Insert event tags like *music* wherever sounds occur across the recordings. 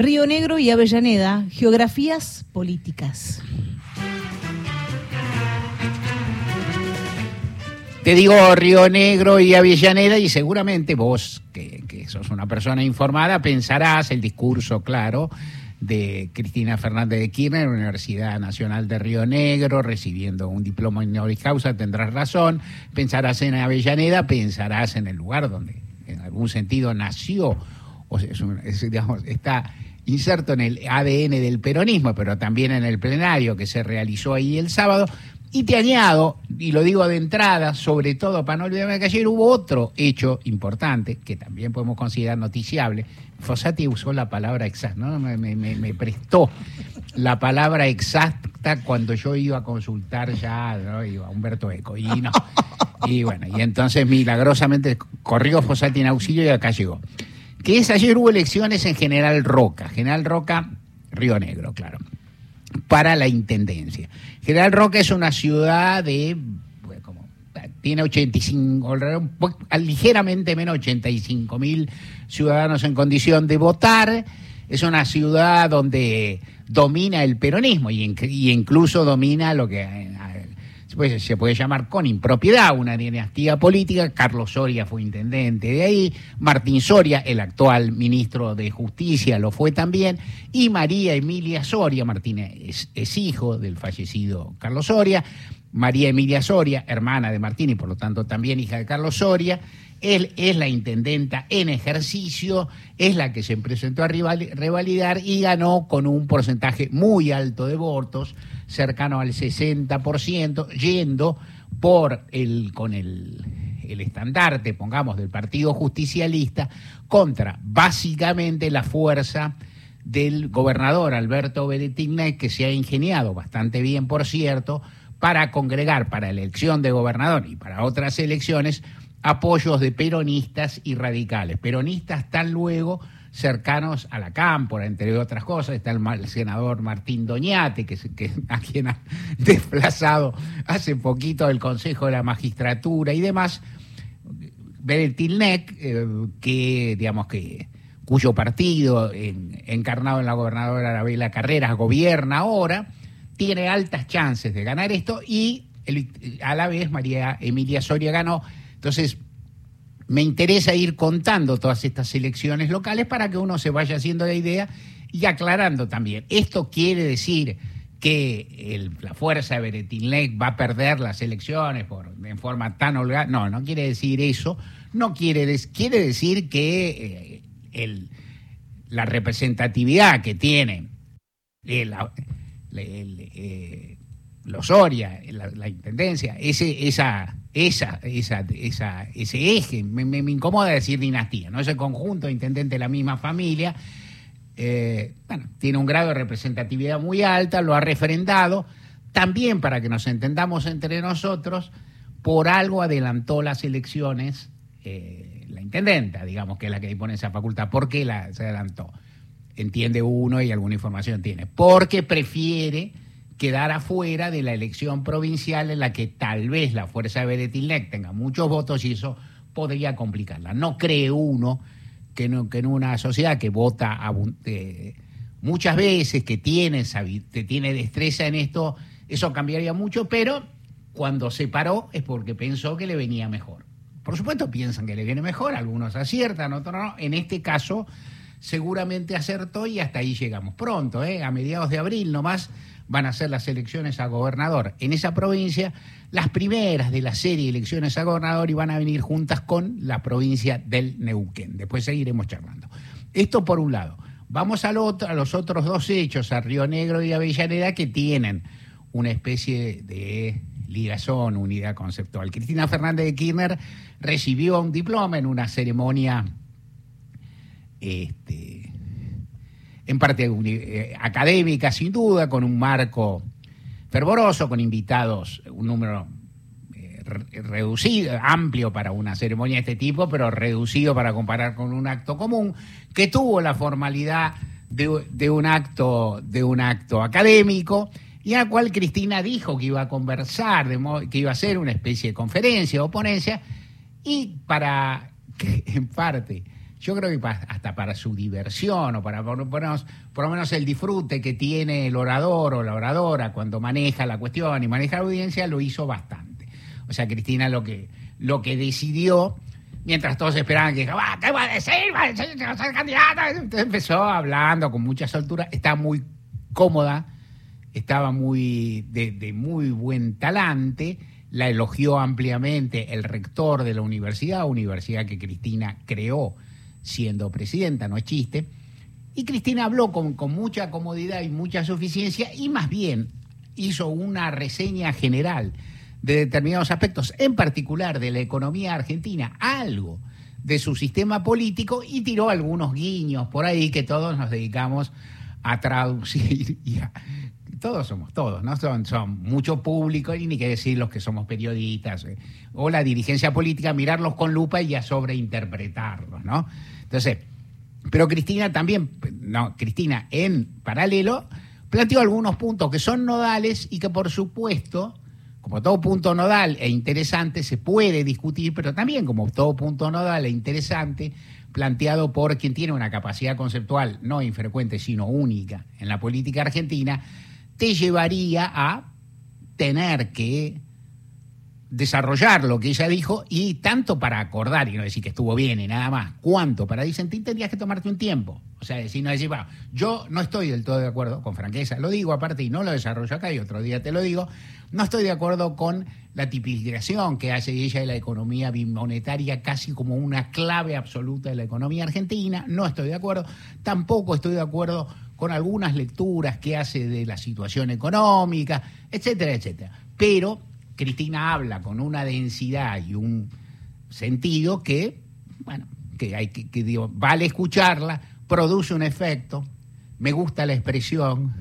Río Negro y Avellaneda, geografías políticas. Te digo Río Negro y Avellaneda y seguramente vos, que, sos una persona informada, pensarás el discurso, claro, de Cristina Fernández de Kirchner, Universidad Nacional de Río Negro, recibiendo un diploma honoris causa, tendrás razón. Pensarás en Avellaneda, pensarás en el lugar donde en algún sentido nació, o sea, es es, digamos, está inserto en el ADN del peronismo, pero también en el plenario que se realizó ahí el sábado. Y te añado, y lo digo de entrada, sobre todo para no olvidarme que ayer hubo otro hecho importante, que también podemos considerar noticiable. Fossati usó la palabra exacta, ¿no? me, me, me, prestó la palabra exacta cuando yo iba a consultar ya ¿no? iba a Humberto Eco. Y, no, *laughs* y bueno, y entonces milagrosamente corrió Fossati en auxilio y acá llegó. Que es ayer hubo elecciones en General Roca. General Roca, Río Negro, claro para la intendencia. General Roca es una ciudad de, pues, como, tiene 85, ligeramente menos 85 mil ciudadanos en condición de votar. Es una ciudad donde domina el peronismo y, y incluso domina lo que pues, se puede llamar con impropiedad una dinastía política. Carlos Soria fue intendente de ahí, Martín Soria, el actual ministro de Justicia, lo fue también, y María Emilia Soria, Martín es, es hijo del fallecido Carlos Soria, María Emilia Soria, hermana de Martín y por lo tanto también hija de Carlos Soria, él es la intendenta en ejercicio, es la que se presentó a revalidar y ganó con un porcentaje muy alto de votos, cercano al 60%, yendo por el, con el, estandarte, pongamos, del Partido Justicialista contra básicamente la fuerza del gobernador Alberto Beretigna, que se ha ingeniado bastante bien, por cierto, para congregar para elección de gobernador y para otras elecciones apoyos de peronistas y radicales. Peronistas tan luego cercanos a la cámpora, entre otras cosas. Está el, senador Martín Doñate, que, que, a quien ha *laughs* desplazado hace poquito del Consejo de la Magistratura y demás. Beretilnec, eh, que digamos que cuyo partido, en, encarnado en la gobernadora Arabela Carreras, gobierna ahora, tiene altas chances de ganar esto y a la vez María Emilia Soria ganó entonces, me interesa ir contando todas estas elecciones locales para que uno se vaya haciendo la idea y aclarando también. Esto quiere decir que la fuerza de Beretinlec va a perder las elecciones por, en forma tan holgada. No, no quiere decir eso. No quiere, quiere decir que eh, la representatividad que tiene el, eh, los Soria, la, la, intendencia, ese, esa esa, esa, esa, ese eje. Me, me, incomoda decir dinastía, ¿no? Ese conjunto de intendentes de la misma familia. Eh, bueno, tiene un grado de representatividad muy alta, lo ha refrendado. También, para que nos entendamos entre nosotros, por algo adelantó las elecciones eh, la intendenta, digamos, que es la que dispone esa facultad. ¿Por qué la, se adelantó? Entiende uno y alguna información tiene. Porque prefiere quedar afuera de la elección provincial en la que tal vez la fuerza de Beretilnec tenga muchos votos y eso podría complicarla. No cree uno que, no, que en una sociedad que vota eh, muchas veces, que tiene, que tiene destreza en esto, eso cambiaría mucho, pero cuando se paró es porque pensó que le venía mejor. Por supuesto piensan que le viene mejor, algunos aciertan, otros no. En este caso seguramente acertó y hasta ahí llegamos pronto, ¿eh? a mediados de abril nomás van a ser las elecciones a gobernador en esa provincia, las primeras de la serie de elecciones a gobernador y van a venir juntas con la provincia del Neuquén. Después seguiremos charlando. Esto por un lado. Vamos al otro, a los otros dos hechos, a Río Negro y Avellaneda, que tienen una especie de ligazón, unidad conceptual. Cristina Fernández de Kirchner recibió un diploma en una ceremonia este, en parte eh, académica, sin duda, con un marco fervoroso, con invitados, un número eh, reducido, amplio para una ceremonia de este tipo, pero reducido para comparar con un acto común, que tuvo la formalidad de, de un acto, de un acto académico, y al cual Cristina dijo que iba a conversar, que iba a hacer una especie de conferencia o ponencia, y para que en parte yo creo que hasta para su diversión o para por lo, menos, por lo menos el disfrute que tiene el orador o la oradora cuando maneja la cuestión y maneja la audiencia, lo hizo bastante. O sea, Cristina lo que, lo que decidió, mientras todos esperaban que, ah, ¿qué va a decir? ¿Va a decir a ser candidata? Entonces empezó hablando con mucha soltura, está muy cómoda, estaba muy de, de muy buen talante la elogió ampliamente el rector de la universidad, universidad que Cristina creó siendo presidenta, no es chiste. Y Cristina habló con, con, mucha comodidad y mucha suficiencia y más bien hizo una reseña general de determinados aspectos, en particular de la economía argentina, algo de su sistema político y tiró algunos guiños por ahí que todos nos dedicamos a traducir *laughs* y a, todos somos todos, ¿no? Son, son mucho público y ni que decir los que somos periodistas eh, o la dirigencia política, mirarlos con lupa y a sobreinterpretarlos, ¿no? Entonces, pero Cristina también, no, Cristina en paralelo planteó algunos puntos que son nodales y que por supuesto, como todo punto nodal e interesante, se puede discutir, pero también como todo punto nodal e interesante, planteado por quien tiene una capacidad conceptual no infrecuente, sino única en la política argentina, te llevaría a tener que desarrollar lo que ella dijo y tanto para acordar y no decir que estuvo bien y nada más, cuanto para disentir tendrías que tomarte un tiempo. O sea, decir, no decir, bueno, yo no estoy del todo de acuerdo, con franqueza, lo digo aparte y no lo desarrollo acá y otro día te lo digo, no estoy de acuerdo con la tipificación que hace ella de la economía bimonetaria casi como una clave absoluta de la economía argentina, no estoy de acuerdo, tampoco estoy de acuerdo con algunas lecturas que hace de la situación económica, etcétera, etcétera. Pero Cristina habla con una densidad y un sentido que, bueno, que hay que, digo, vale escucharla, produce un efecto, me gusta la expresión,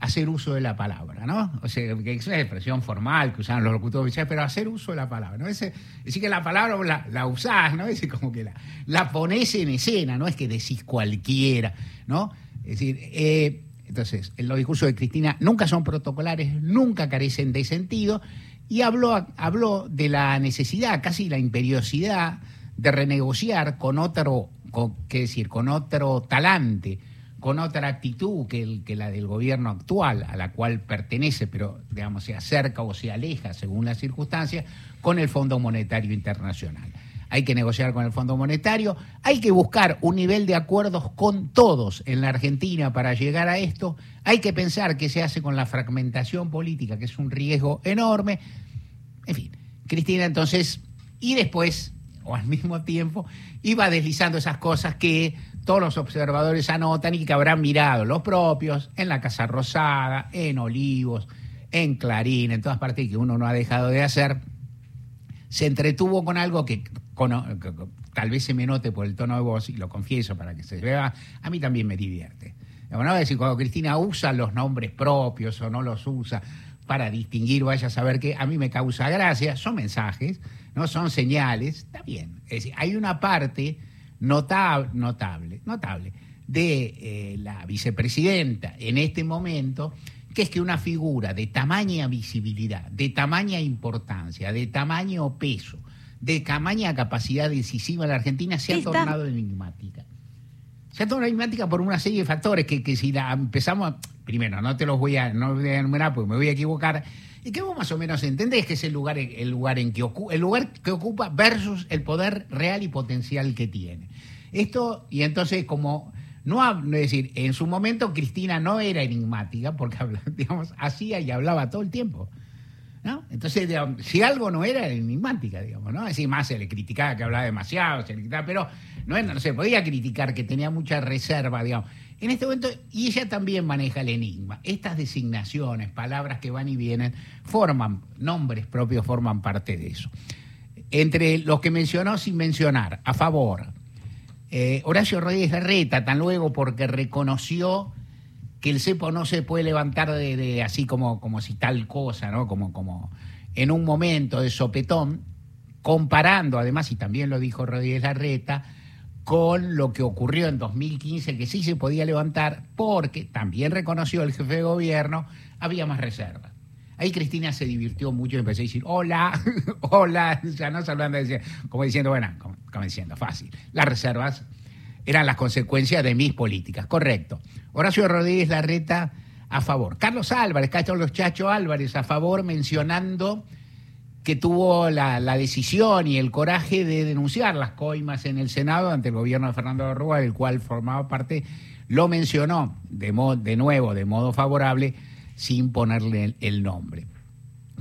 hacer uso de la palabra, ¿no? O sea, que es una expresión formal que usan los locutores, pero hacer uso de la palabra, ¿no? Es decir, que la palabra la, la usás, ¿no? Es como que la, la pones en escena, no es que decís cualquiera, ¿no? Es decir, eh, entonces, los discursos de Cristina nunca son protocolares, nunca carecen de sentido, y habló, habló de la necesidad, casi la imperiosidad, de renegociar con otro, con, ¿qué decir?, con otro talante, con otra actitud que, el, que la del gobierno actual, a la cual pertenece, pero digamos se acerca o se aleja según las circunstancias, con el Fondo Monetario Internacional hay que negociar con el Fondo Monetario, hay que buscar un nivel de acuerdos con todos en la Argentina para llegar a esto, hay que pensar qué se hace con la fragmentación política, que es un riesgo enorme. En fin, Cristina entonces, y después, o al mismo tiempo, iba deslizando esas cosas que todos los observadores anotan y que habrán mirado los propios en la Casa Rosada, en Olivos, en Clarín, en todas partes que uno no ha dejado de hacer. Se entretuvo con algo que tal vez se me note por el tono de voz, y lo confieso para que se vea, a mí también me divierte. Bueno, decir, cuando Cristina usa los nombres propios o no los usa para distinguir, vaya a saber que a mí me causa gracia, son mensajes, no son señales, está bien. Es decir, hay una parte notable, notable, notable de eh, la vicepresidenta en este momento, que es que una figura de tamaña visibilidad, de tamaña importancia, de tamaño peso, de tamaña capacidad decisiva en la Argentina se ha tornado enigmática. Se ha tornado enigmática por una serie de factores que, que si la empezamos, primero, no te los voy a, no voy a enumerar porque me voy a equivocar, y que vos más o menos entendés que es el lugar, el lugar, en que ocupa, el lugar que ocupa versus el poder real y potencial que tiene. Esto, y entonces como no, es decir, en su momento Cristina no era enigmática porque *laughs* digamos, hacía y hablaba todo el tiempo. Entonces, si algo no era enigmática, digamos, ¿no? Decir, más se le criticaba que hablaba demasiado, se le criticaba, pero no, no se podía criticar que tenía mucha reserva, digamos. En este momento, y ella también maneja el enigma. Estas designaciones, palabras que van y vienen, forman, nombres propios forman parte de eso. Entre los que mencionó sin mencionar, a favor, eh, Horacio Rodríguez Larreta, tan luego porque reconoció que el cepo no se puede levantar de, así como, como si tal cosa, ¿no? Como, como en un momento de sopetón, comparando además, y también lo dijo Rodríguez Larreta, con lo que ocurrió en 2015, que sí se podía levantar, porque también reconoció el jefe de gobierno, había más reservas. Ahí Cristina se divirtió mucho y empezó a decir, hola, *laughs* hola, *laughs* ya no saludando, como diciendo, bueno, como, diciendo, fácil. Las reservas eran las consecuencias de mis políticas, correcto. Horacio Rodríguez Larreta a favor. Carlos Álvarez, Carlos Chacho Álvarez a favor, mencionando que tuvo la, decisión y el coraje de denunciar las coimas en el Senado ante el gobierno de Fernando Rúa, del cual formaba parte, lo mencionó de, de nuevo, de modo favorable, sin ponerle el nombre.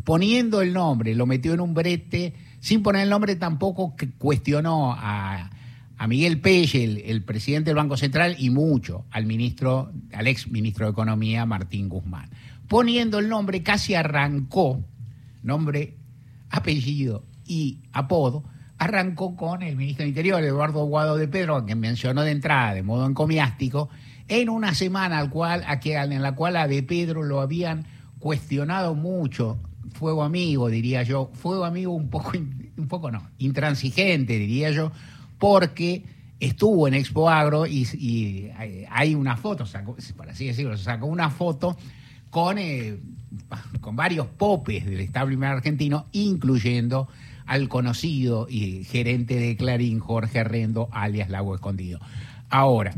Poniendo el nombre, lo metió en un brete, sin poner el nombre tampoco cuestionó a, Miguel Pelle, el, presidente del Banco Central, y mucho al ministro, al ex ministro de Economía, Martín Guzmán. Poniendo el nombre, casi arrancó, nombre, apellido y apodo, arrancó con el ministro del Interior, Eduardo Guado de Pedro, que mencionó de entrada de modo encomiástico, en una semana al cual, en la cual a De Pedro lo habían cuestionado mucho, fuego amigo, diría yo, fuego amigo un poco, un poco no, intransigente, diría yo, porque estuvo en Expo Agro y, hay una foto, por así decirlo, sacó una foto con, eh, con varios popes del establishment argentino, incluyendo al conocido y gerente de Clarín, Jorge Arrendo, alias Lago Escondido. Ahora,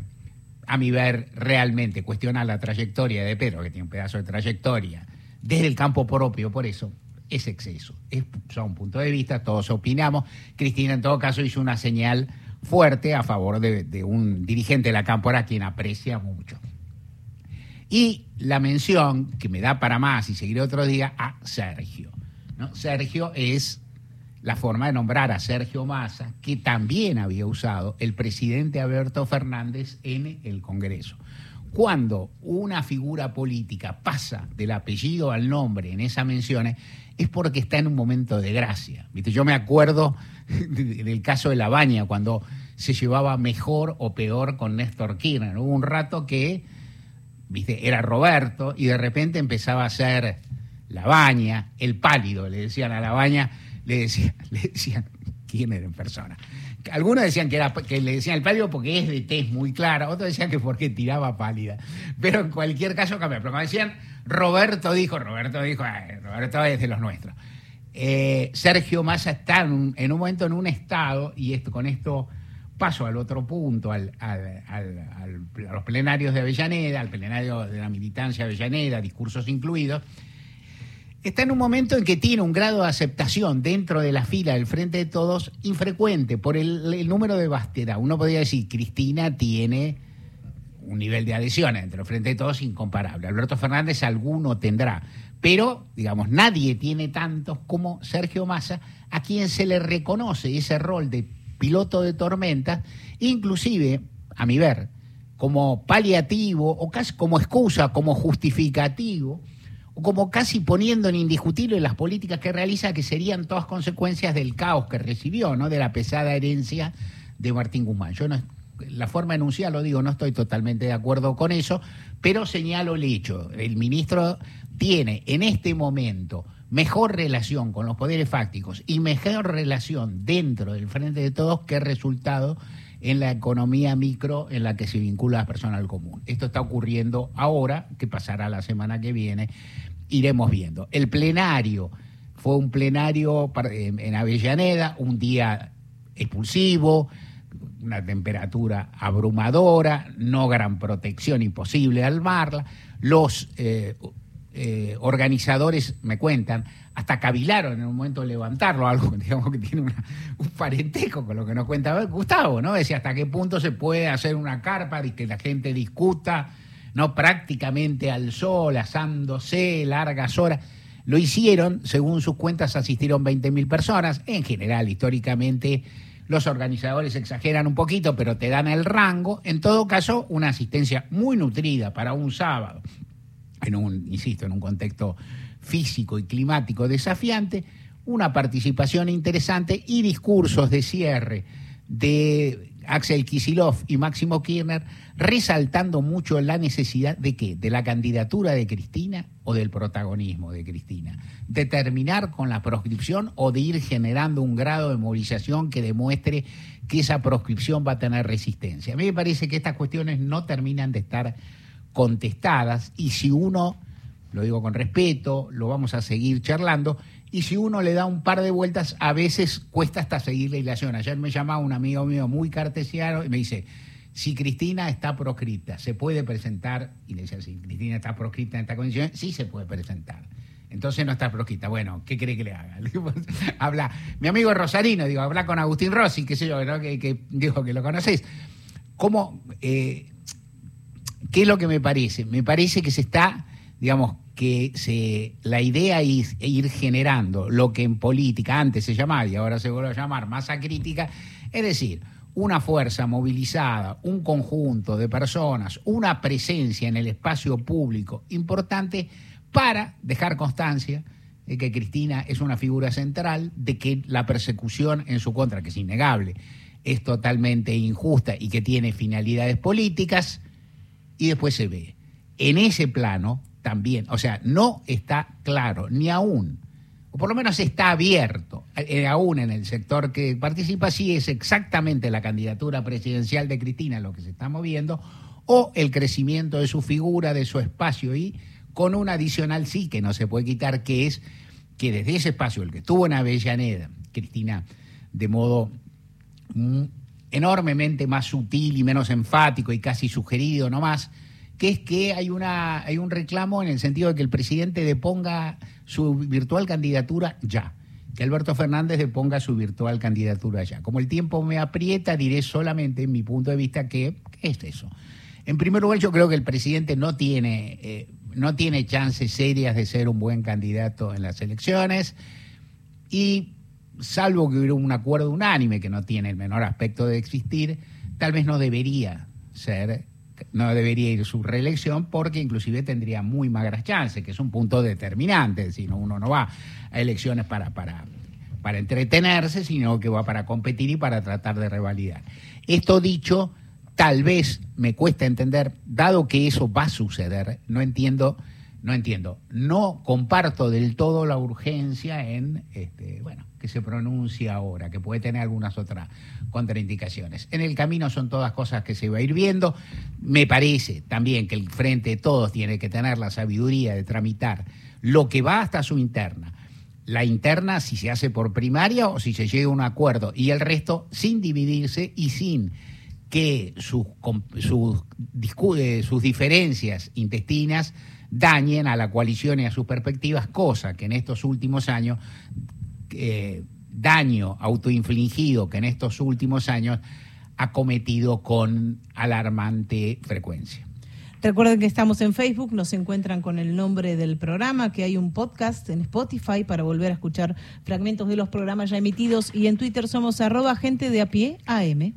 a mi ver, realmente cuestiona la trayectoria de Pedro, que tiene un pedazo de trayectoria, desde el campo propio, por eso es exceso. Es un punto de vista, todos opinamos. Cristina, en todo caso, hizo una señal fuerte a favor de, un dirigente de la cámpora quien aprecia mucho. Y la mención, que me da para más y seguiré otro día, a Sergio. ¿no? Sergio es la forma de nombrar a Sergio Massa, que también había usado el presidente Alberto Fernández en el Congreso. Cuando una figura política pasa del apellido al nombre en esas menciones, es porque está en un momento de gracia. ¿Viste? Yo me acuerdo *laughs* del caso de La Baña, cuando se llevaba mejor o peor con Néstor Kirchner. Hubo un rato que ¿viste? era Roberto y de repente empezaba a ser La Baña, el pálido, le decían a La Baña *laughs* le decían, le decían era en persona. Algunos decían que, era, que le decían el pálido porque es de tez muy clara, otros decían que porque tiraba pálida. Pero en cualquier caso cambia. Pero cuando decían Roberto dijo, Roberto dijo, Roberto es de los nuestros. Eh, Sergio Massa está en un, momento en un estado, y esto, con esto paso al otro punto, al, a los plenarios de Avellaneda, al plenario de la militancia Avellaneda, discursos incluidos, está en un momento en que tiene un grado de aceptación dentro de la fila del Frente de Todos infrecuente por el, número de bastera. Uno podría decir, Cristina tiene un nivel de adhesión entre el Frente de Todos incomparable. Alberto Fernández alguno tendrá, pero, digamos, nadie tiene tantos como Sergio Massa, a quien se le reconoce ese rol de piloto de tormenta, inclusive, a mi ver, como paliativo o casi como excusa, como justificativo como casi poniendo en indiscutible las políticas que realiza, que serían todas consecuencias del caos que recibió, ¿no? de la pesada herencia de Martín Guzmán. Yo no, la forma de enunciar, lo digo, no estoy totalmente de acuerdo con eso, pero señalo el hecho. El ministro tiene en este momento mejor relación con los poderes fácticos y mejor relación dentro del frente de todos que resultado en la economía micro en la que se vincula la persona al común. Esto está ocurriendo ahora, que pasará la semana que viene, iremos viendo. El plenario fue un plenario en Avellaneda, un día expulsivo, una temperatura abrumadora, no gran protección, imposible armarla. Los eh, eh, organizadores me cuentan, hasta cavilaron en un momento de levantarlo, algo *laughs* digamos que tiene un parentesco con lo que nos cuenta Gustavo, ¿no? Decía hasta qué punto se puede hacer una carpa y que la gente discuta ¿no? prácticamente al sol, asándose largas horas. Lo hicieron, según sus cuentas asistieron 20.000 personas. En general, históricamente, los organizadores exageran un poquito, pero te dan el rango. En todo caso, una asistencia muy nutrida para un sábado, en un, insisto, en un contexto físico y climático desafiante, una participación interesante y discursos de cierre de Axel Kisilov y Máximo Kirchner, resaltando mucho la necesidad de qué? De la candidatura de Cristina o del protagonismo de Cristina. De terminar con la proscripción o de ir generando un grado de movilización que demuestre que esa proscripción va a tener resistencia. A mí me parece que estas cuestiones no terminan de estar contestadas y si uno lo digo con respeto, lo vamos a seguir charlando. Y si uno le da un par de vueltas, a veces cuesta hasta seguir la ilación. Ayer me llamaba un amigo mío muy cartesiano y me dice, si Cristina está proscrita, ¿se puede presentar? Y le decía, si Cristina está proscrita en esta condición, sí se puede presentar. Entonces no está proscrita. Bueno, ¿qué cree que le haga? *laughs* habla, mi amigo Rosarino, digo, habla con Agustín Rossi, qué sé yo, que, dijo que lo conocéis. ¿Cómo, eh, ¿Qué es lo que me parece? Me parece que se está, digamos, que se, la idea es ir generando lo que en política antes se llamaba y ahora se vuelve a llamar masa crítica, es decir, una fuerza movilizada, un conjunto de personas, una presencia en el espacio público importante para dejar constancia de que Cristina es una figura central, de que la persecución en su contra, que es innegable, es totalmente injusta y que tiene finalidades políticas, y después se ve. En ese plano también, o sea, no está claro, ni aún, por lo menos está abierto, eh, aún en el sector que participa, si es exactamente la candidatura presidencial de Cristina lo que se está moviendo, o el crecimiento de su figura, de su espacio y con un adicional sí que no se puede quitar, que es que desde ese espacio, el que estuvo en Avellaneda, Cristina, de modo mm, enormemente más sutil y menos enfático y casi sugerido nomás, que es que hay, una, hay un reclamo en el sentido de que el presidente deponga su virtual candidatura ya, que Alberto Fernández deponga su virtual candidatura ya. Como el tiempo me aprieta, diré solamente en mi punto de vista que es eso. En primer lugar, yo creo que el presidente no tiene eh, no tiene chances serias de ser un buen candidato en las elecciones y salvo que hubiera un acuerdo unánime que no tiene el menor aspecto de existir, tal vez no debería ser, no debería ir su reelección porque inclusive tendría muy magras chances, que es un punto determinante, si uno no va a elecciones para, para, para entretenerse, sino que va para competir y para tratar de revalidar. Esto dicho, tal vez me cuesta entender, dado que eso va a suceder, no entiendo, no entiendo, no comparto del todo la urgencia en, este, bueno, que se pronuncie ahora, que puede tener algunas otras contraindicaciones. En el camino son todas cosas que se va a ir viendo. Me parece también que el Frente de Todos tiene que tener la sabiduría de tramitar lo que va hasta su interna. La interna si se hace por primaria o si se llega a un acuerdo y el resto sin dividirse y sin que sus, sus, eh, sus diferencias intestinas dañen a la coalición y a sus perspectivas, cosa que en estos últimos años, eh, daño autoinfligido que en estos últimos años ha cometido con alarmante frecuencia. Recuerden que estamos en Facebook, nos encuentran con el nombre del programa, que hay un podcast en Spotify para volver a escuchar fragmentos de los programas ya emitidos y en Twitter somos arroba gente de a pie AM.